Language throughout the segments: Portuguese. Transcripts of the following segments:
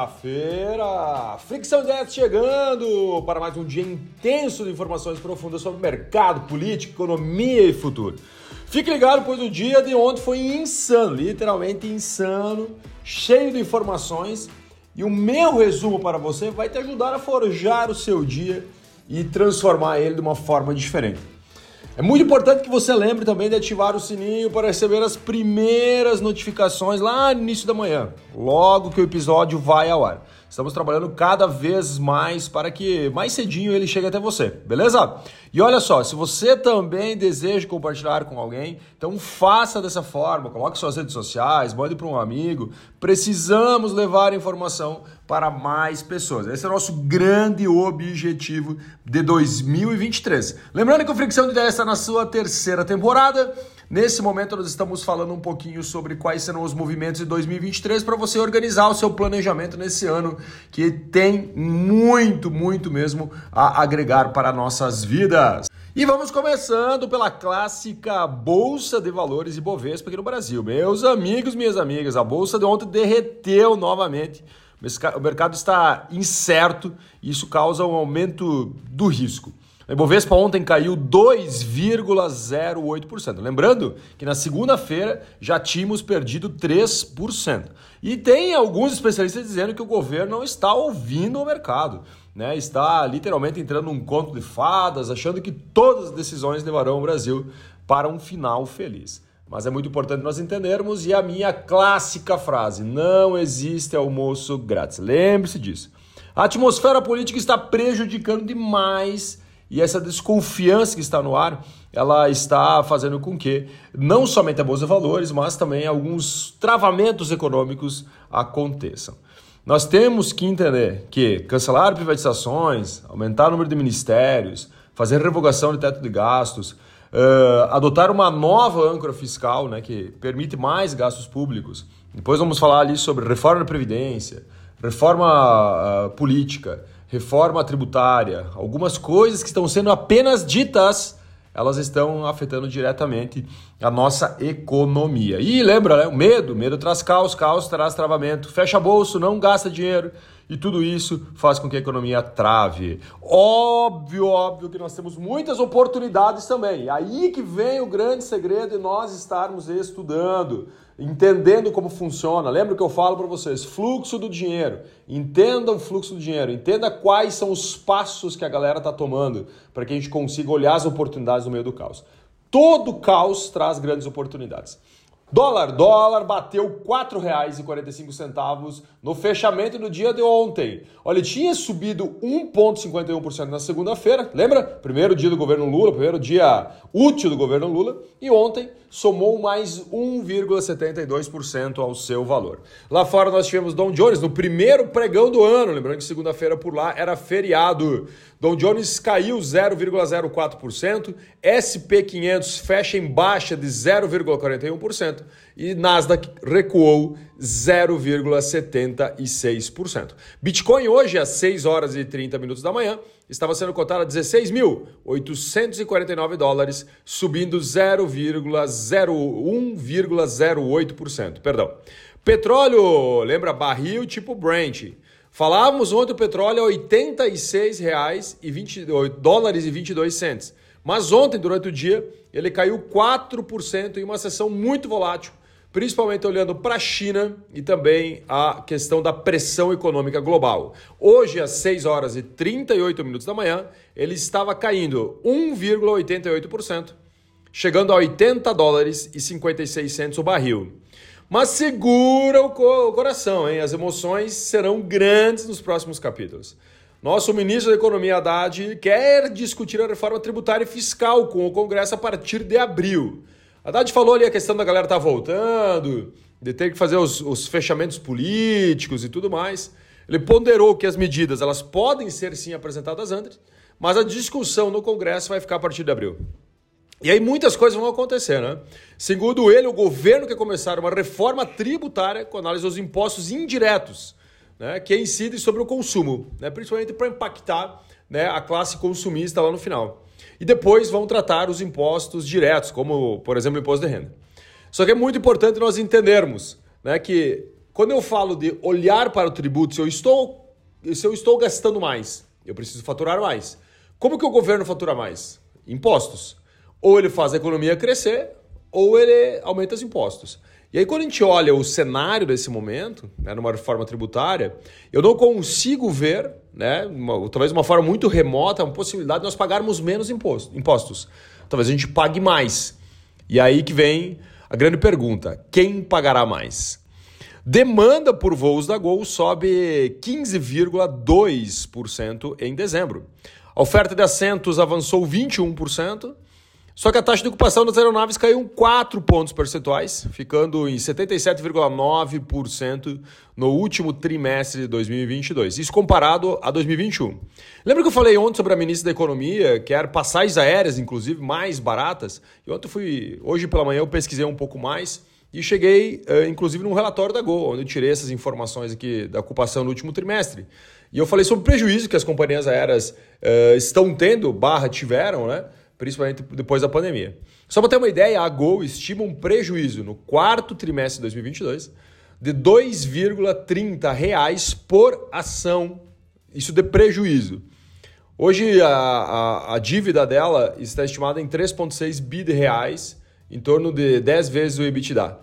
Sexta-feira, Fricção Ideias chegando para mais um dia intenso de informações profundas sobre mercado, política, economia e futuro. Fique ligado, pois o dia de ontem foi insano, literalmente insano, cheio de informações. E o meu resumo para você vai te ajudar a forjar o seu dia e transformar ele de uma forma diferente. É muito importante que você lembre também de ativar o sininho para receber as primeiras notificações lá no início da manhã, logo que o episódio vai ao ar. Estamos trabalhando cada vez mais para que mais cedinho ele chegue até você, beleza? E olha só, se você também deseja compartilhar com alguém, então faça dessa forma, coloque suas redes sociais, mande para um amigo. Precisamos levar informação para mais pessoas. Esse é o nosso grande objetivo de 2023. Lembrando que o Fricção de Ideias está na sua terceira temporada. Nesse momento, nós estamos falando um pouquinho sobre quais serão os movimentos de 2023 para você organizar o seu planejamento nesse ano que tem muito, muito mesmo a agregar para nossas vidas. E vamos começando pela clássica Bolsa de Valores e Bovespa aqui no Brasil. Meus amigos, minhas amigas, a bolsa de ontem derreteu novamente. O mercado está incerto e isso causa um aumento do risco. O Ibovespa ontem caiu 2,08%. Lembrando que na segunda-feira já tínhamos perdido 3%. E tem alguns especialistas dizendo que o governo não está ouvindo o mercado. Né? Está literalmente entrando num conto de fadas, achando que todas as decisões levarão o Brasil para um final feliz. Mas é muito importante nós entendermos e a minha clássica frase: não existe almoço grátis. Lembre-se disso. A atmosfera política está prejudicando demais e essa desconfiança que está no ar, ela está fazendo com que não somente a Bolsa de Valores, mas também alguns travamentos econômicos aconteçam. Nós temos que entender que cancelar privatizações, aumentar o número de ministérios, fazer revogação de teto de gastos, uh, adotar uma nova âncora fiscal né, que permite mais gastos públicos. Depois vamos falar ali sobre reforma da Previdência, reforma uh, política, reforma tributária, algumas coisas que estão sendo apenas ditas, elas estão afetando diretamente a nossa economia. E lembra, né? O medo, medo traz caos, caos traz travamento. Fecha bolso, não gasta dinheiro. E tudo isso faz com que a economia trave. Óbvio, óbvio que nós temos muitas oportunidades também. Aí que vem o grande segredo de nós estarmos estudando entendendo como funciona. Lembra que eu falo para vocês? Fluxo do dinheiro. Entenda o fluxo do dinheiro. Entenda quais são os passos que a galera está tomando para que a gente consiga olhar as oportunidades no meio do caos. Todo caos traz grandes oportunidades. Dólar, dólar bateu R$ 4,45 no fechamento do dia de ontem. Olha, tinha subido 1,51% na segunda-feira, lembra? Primeiro dia do governo Lula, primeiro dia útil do governo Lula, e ontem somou mais 1,72% ao seu valor. Lá fora nós tivemos Dow Jones no primeiro pregão do ano, lembrando que segunda-feira por lá era feriado. Dow Jones caiu 0,04%, SP 500 fecha em baixa de 0,41% e Nasdaq recuou 0,76%. Bitcoin hoje às 6 horas e 30 minutos da manhã estava sendo cotado a 16.849 dólares, subindo 0,01,08%, perdão. Petróleo, lembra barril tipo Brent. Falávamos ontem o petróleo a 86 reais e 20 dólares e 22 cents. Mas ontem, durante o dia, ele caiu 4% em uma sessão muito volátil, principalmente olhando para a China e também a questão da pressão econômica global. Hoje, às 6 horas e 38 minutos da manhã, ele estava caindo 1,88%, chegando a 80 dólares e 56 centos o barril. Mas segura o, coração, hein? As emoções serão grandes nos próximos capítulos. Nosso ministro da Economia, Haddad, quer discutir a reforma tributária e fiscal com o Congresso a partir de abril. Haddad falou ali a questão da galera tá voltando, de ter que fazer os, os, fechamentos políticos e tudo mais. Ele ponderou que as medidas elas podem ser sim apresentadas antes, mas a discussão no Congresso vai ficar a partir de abril. E aí muitas coisas vão acontecer, né? Segundo ele, o governo quer começar uma reforma tributária com análise dos impostos indiretos, né, que incidem sobre o consumo, né, principalmente para impactar né, a classe consumista lá no final. E depois vão tratar os impostos diretos, como, por exemplo, o imposto de renda. Só que é muito importante nós entendermos né, que quando eu falo de olhar para o tributo, se eu estou, se eu estou gastando mais, eu preciso faturar mais. Como que o governo fatura mais? Impostos. Ou ele faz a economia crescer, ou ele aumenta os impostos. E aí, quando a gente olha o cenário desse momento, né, numa reforma tributária, eu não consigo ver, né, uma, talvez de uma forma muito remota, uma possibilidade de nós pagarmos menos imposto, impostos. Talvez a gente pague mais. E aí que vem a grande pergunta: quem pagará mais? Demanda por voos da Gol sobe 15,2% em dezembro. A oferta de assentos avançou 21%. Só que a taxa de ocupação das aeronaves caiu 4 pontos percentuais, ficando em 77,9% no último trimestre de 2022. Isso comparado a 2021. Lembra que eu falei ontem sobre a ministra da Economia, que era passagens aéreas, inclusive, mais baratas? E ontem fui. Hoje pela manhã eu pesquisei um pouco mais. E cheguei, eh, inclusive, num relatório da Gol, onde eu tirei essas informações aqui da ocupação no último trimestre. E eu falei sobre o prejuízo que as companhias aéreas uh, estão tendo, barra tiveram, né? Principalmente depois da pandemia. Só para ter uma ideia, a Gol estima um prejuízo no quarto trimestre de 2022 de R$ 2,30 por ação. Isso de prejuízo. Hoje a, a, a, dívida dela está estimada em 3,6 bi de reais, em torno de 10 vezes o EBITDA.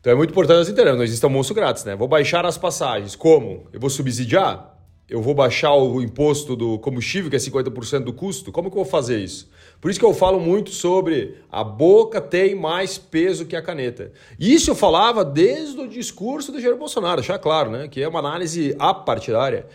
Então é muito importante nós entendermos, não existe almoço grátis, né? Vou baixar as passagens. Como? Eu vou subsidiar? Eu vou baixar o imposto do combustível, que é 50% do custo? Como que eu vou fazer isso? Por isso que eu falo muito sobre a boca tem mais peso que a caneta. Isso eu falava desde o discurso do Jair Bolsonaro, deixar claro, né? que é uma análise apartidária.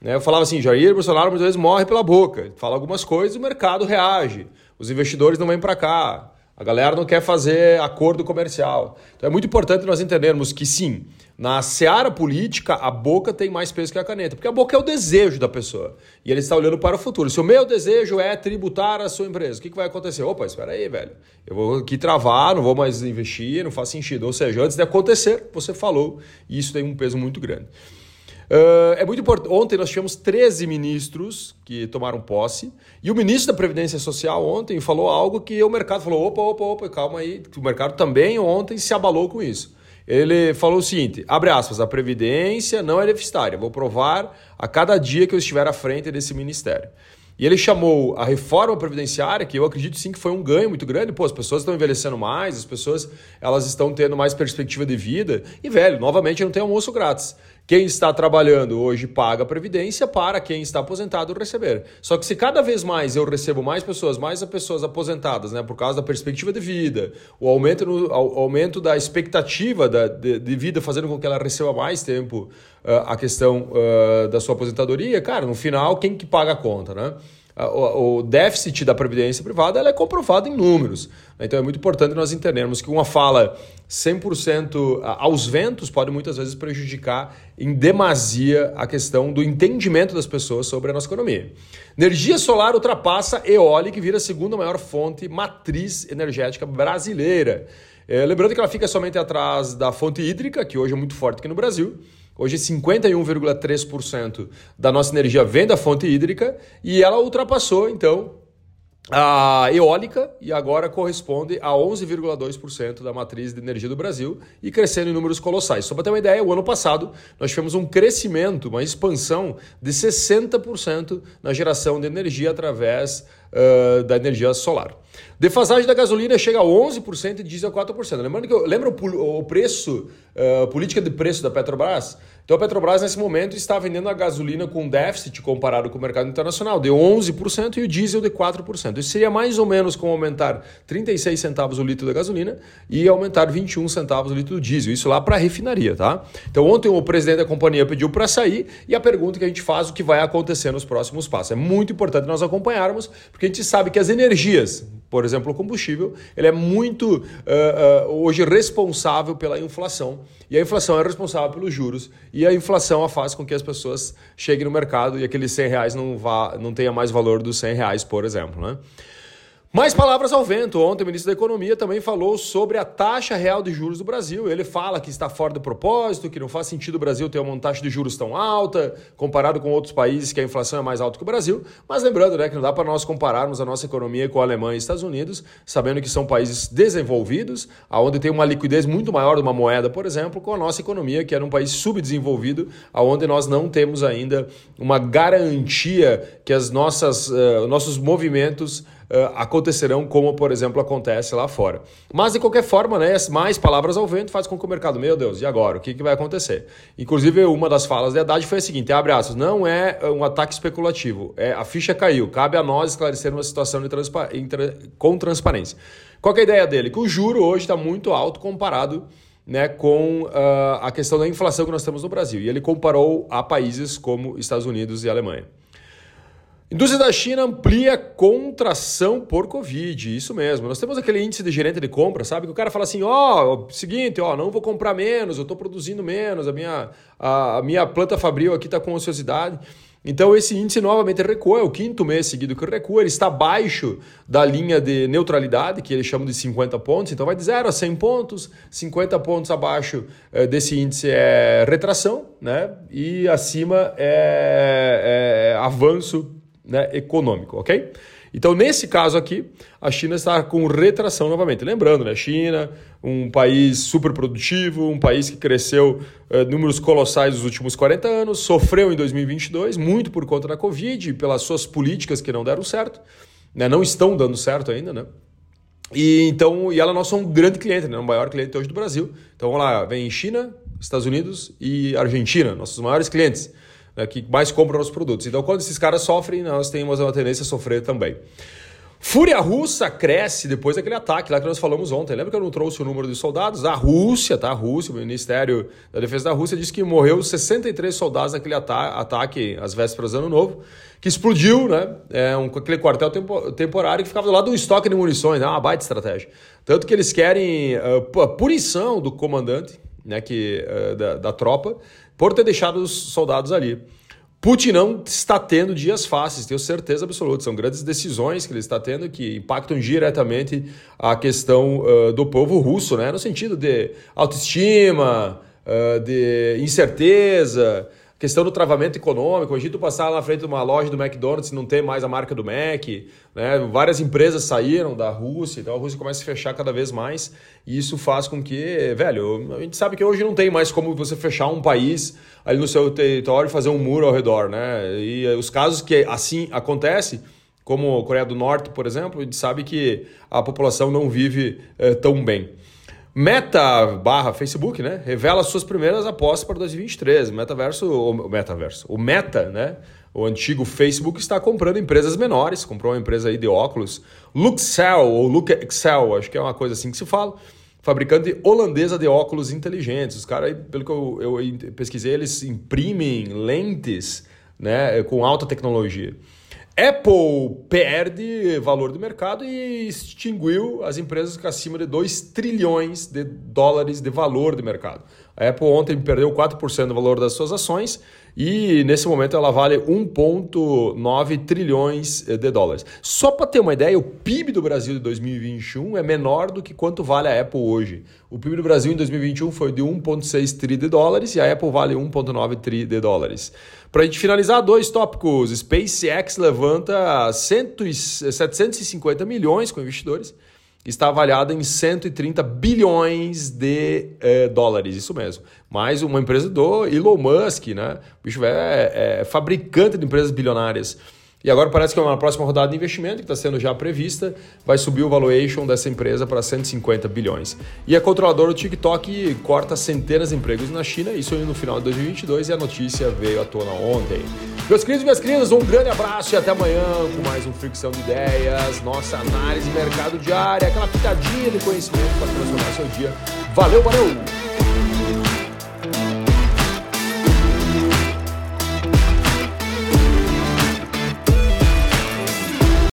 Né? Eu falava assim, Jair Bolsonaro muitas vezes morre pela boca. Fala algumas coisas o mercado reage. Os investidores não vêm para cá. A galera não quer fazer acordo comercial. Então é muito importante nós entendermos que sim, na seara política, a boca tem mais peso que a caneta, porque a boca é o desejo da pessoa. E ele está olhando para o futuro. Se o meu desejo é tributar a sua empresa, o que, vai acontecer? Opa, espera aí, velho. Eu vou aqui travar, não vou mais investir, não faz sentido. Ou seja, antes de acontecer, você falou, e isso tem um peso muito grande. Uh, é muito importante. Ontem nós tivemos 13 ministros que tomaram posse, e o ministro da Previdência Social ontem falou algo que o mercado falou: opa, opa, opa, calma aí. O mercado também ontem se abalou com isso. Ele falou o seguinte: abre aspas, a Previdência não é deficitária, vou provar a cada dia que eu estiver à frente desse ministério. E ele chamou a reforma previdenciária, que eu acredito sim que foi um ganho muito grande. Pô, as pessoas estão envelhecendo mais, as pessoas elas estão tendo mais perspectiva de vida. E, velho, novamente não tem almoço grátis. Quem está trabalhando hoje paga a previdência para quem está aposentado receber. Só que se cada vez mais eu recebo mais pessoas, mais pessoas aposentadas, né, por causa da perspectiva de vida, o aumento, no, aumento da expectativa da, de, de, vida fazendo com que ela receba mais tempo uh, a questão uh, da sua aposentadoria, cara, no final quem que paga a conta, né? O déficit da previdência privada ela é comprovado em números. Então é muito importante nós entendermos que uma fala 100% aos ventos pode muitas vezes prejudicar em demasia a questão do entendimento das pessoas sobre a nossa economia. Energia solar ultrapassa eólica e vira a segunda maior fonte matriz energética brasileira. É, lembrando que ela fica somente atrás da fonte hídrica, que hoje é muito forte aqui no Brasil, Hoje, 51,3% da nossa energia vem da fonte hídrica e ela ultrapassou, então, a eólica e agora corresponde a 11,2% da matriz de energia do Brasil e crescendo em números colossais. Só para ter uma ideia, o ano passado nós tivemos um crescimento, uma expansão de 60% na geração de energia através uh, da energia solar. Defasagem da gasolina chega a 11% e diesel a 4%. Lembrando que eu, lembra o, o preço, uh, política de preço da Petrobras? Então a Petrobras nesse momento está vendendo a gasolina com déficit comparado com o mercado internacional de 11% e o diesel de 4%. Isso seria mais ou menos como aumentar 36 centavos o litro da gasolina e aumentar 21 centavos o litro do diesel. Isso lá para a refinaria, tá? Então ontem o presidente da companhia pediu para sair e a pergunta que a gente faz o que vai acontecer nos próximos passos. É muito importante nós acompanharmos, porque a gente sabe que as energias, por exemplo, o combustível, ele é muito uh, uh, hoje responsável pela inflação. E a inflação é responsável pelos juros. E a inflação faz com que as pessoas cheguem no mercado e aqueles 100 reais não, vá, não tenha mais valor dos 100 reais, por exemplo. Né? Mais palavras ao vento. Ontem o ministro da Economia também falou sobre a taxa real de juros do Brasil. Ele fala que está fora do propósito, que não faz sentido o Brasil ter uma taxa de juros tão alta, comparado com outros países que a inflação é mais alta que o Brasil. Mas lembrando né, que não dá para nós compararmos a nossa economia com a Alemanha e Estados Unidos, sabendo que são países desenvolvidos, onde tem uma liquidez muito maior de uma moeda, por exemplo, com a nossa economia, que é um país subdesenvolvido, onde nós não temos ainda uma garantia que as nossas, uh, nossos movimentos uh, acontecerão como, por exemplo, acontece lá fora. Mas, de qualquer forma, né, mais palavras ao vento faz com que o mercado, meu Deus, e agora? O que, que vai acontecer? Inclusive, uma das falas de Haddad foi a seguinte, abre aspas, não é um ataque especulativo, é, a ficha caiu, cabe a nós esclarecer uma situação transpa com transparência. Qual é a ideia dele? Que o juro hoje está muito alto comparado né, com uh, a questão da inflação que nós temos no Brasil. E ele comparou a países como Estados Unidos e Alemanha. Indústria da China amplia contração por Covid, isso mesmo. Nós temos aquele índice de gerente de compra, sabe? Que o cara fala assim, ó, oh, seguinte, ó, não vou comprar menos, eu estou produzindo menos, a minha, a, a minha planta fabril aqui está com ociosidade. Então esse índice novamente recua, é o quinto mês seguido que recua, ele está abaixo da linha de neutralidade, que eles chamam de 50 pontos, então vai de 0 a 100 pontos, 50 pontos abaixo eh, desse índice é retração, né? E acima é, é avanço né, econômico, ok? Então, nesse caso aqui, a China está com retração novamente. Lembrando, né, China, um país super produtivo, um país que cresceu uh, números colossais nos últimos 40 anos, sofreu em 2022, muito por conta da Covid, pelas suas políticas que não deram certo, né, não estão dando certo ainda, né? E então, e ela é nosso um grande cliente, né, o maior cliente hoje do Brasil. Então, vamos lá, vem China, Estados Unidos e Argentina, nossos maiores clientes né, que mais compram os produtos. Então, quando esses caras sofrem, nós temos uma tendência a sofrer também. Fúria russa cresce depois daquele ataque lá que nós falamos ontem. Lembra que eu não trouxe o número de soldados? A Rússia, tá? A Rússia, o Ministério da Defesa da Rússia disse que morreu 63 soldados naquele ata ataque às vésperas do Ano Novo, que explodiu, né? É um, aquele quartel tempo temporário que ficava do lado do estoque de munições, né? Uma baita estratégia. Tanto que eles querem uh, a punição do comandante, né? Que, uh, da, da tropa, por ter deixado os soldados ali. Putin não está tendo dias fáceis, tenho certeza absoluta. São grandes decisões que ele está tendo que impactam diretamente a questão uh, do povo russo, né? no sentido de autoestima, uh, de incerteza, questão do travamento econômico. Imagina tu passar na frente de uma loja do McDonald's e não ter mais a marca do Mac. Né? Várias empresas saíram da Rússia, então a Rússia começa a fechar cada vez mais. E isso faz com que, velho, a gente sabe que hoje não tem mais como você fechar um país ali no seu território e fazer um muro ao redor. Né? E os casos que assim acontece como a Coreia do Norte, por exemplo, a gente sabe que a população não vive eh, tão bem. Meta barra Facebook, né? Revela suas primeiras apostas para 2023. Metaverso, o metaverso, o Meta, né? O antigo Facebook está comprando empresas menores. Comprou uma empresa aí de óculos, Luxel ou Luxel, acho que é uma coisa assim que se fala. Fabricante holandesa de óculos inteligentes. Os caras, pelo que eu, eu pesquisei, eles imprimem lentes, né? Com alta tecnologia. Apple perde valor do mercado e extinguiu as empresas com acima de 2 trilhões de dólares de valor de mercado. A Apple ontem perdeu 4% do valor das suas ações e nesse momento ela vale 1,9 trilhões de dólares. Só para ter uma ideia, o PIB do Brasil de 2021 é menor do que quanto vale a Apple hoje. O PIB do Brasil em 2021 foi de 1,6 tri de dólares e a Apple vale 1,9 tri de dólares. Para a gente finalizar, dois tópicos. SpaceX levanta 100, 750 milhões com investidores. Está avaliada em 130 bilhões de eh, dólares, isso mesmo. Mais uma empresa do Elon Musk, né? O bicho é, é fabricante de empresas bilionárias. E agora parece que é uma próxima rodada de investimento que está sendo já prevista, vai subir o valuation dessa empresa para 150 bilhões. E a controladora do TikTok corta centenas de empregos na China, isso no final de 2022 e a notícia veio à tona ontem. Meus queridos e minhas queridas, um grande abraço e até amanhã com mais um Fricção de Ideias, nossa análise mercado diária, aquela pitadinha de conhecimento para transformar seu dia. Valeu, valeu!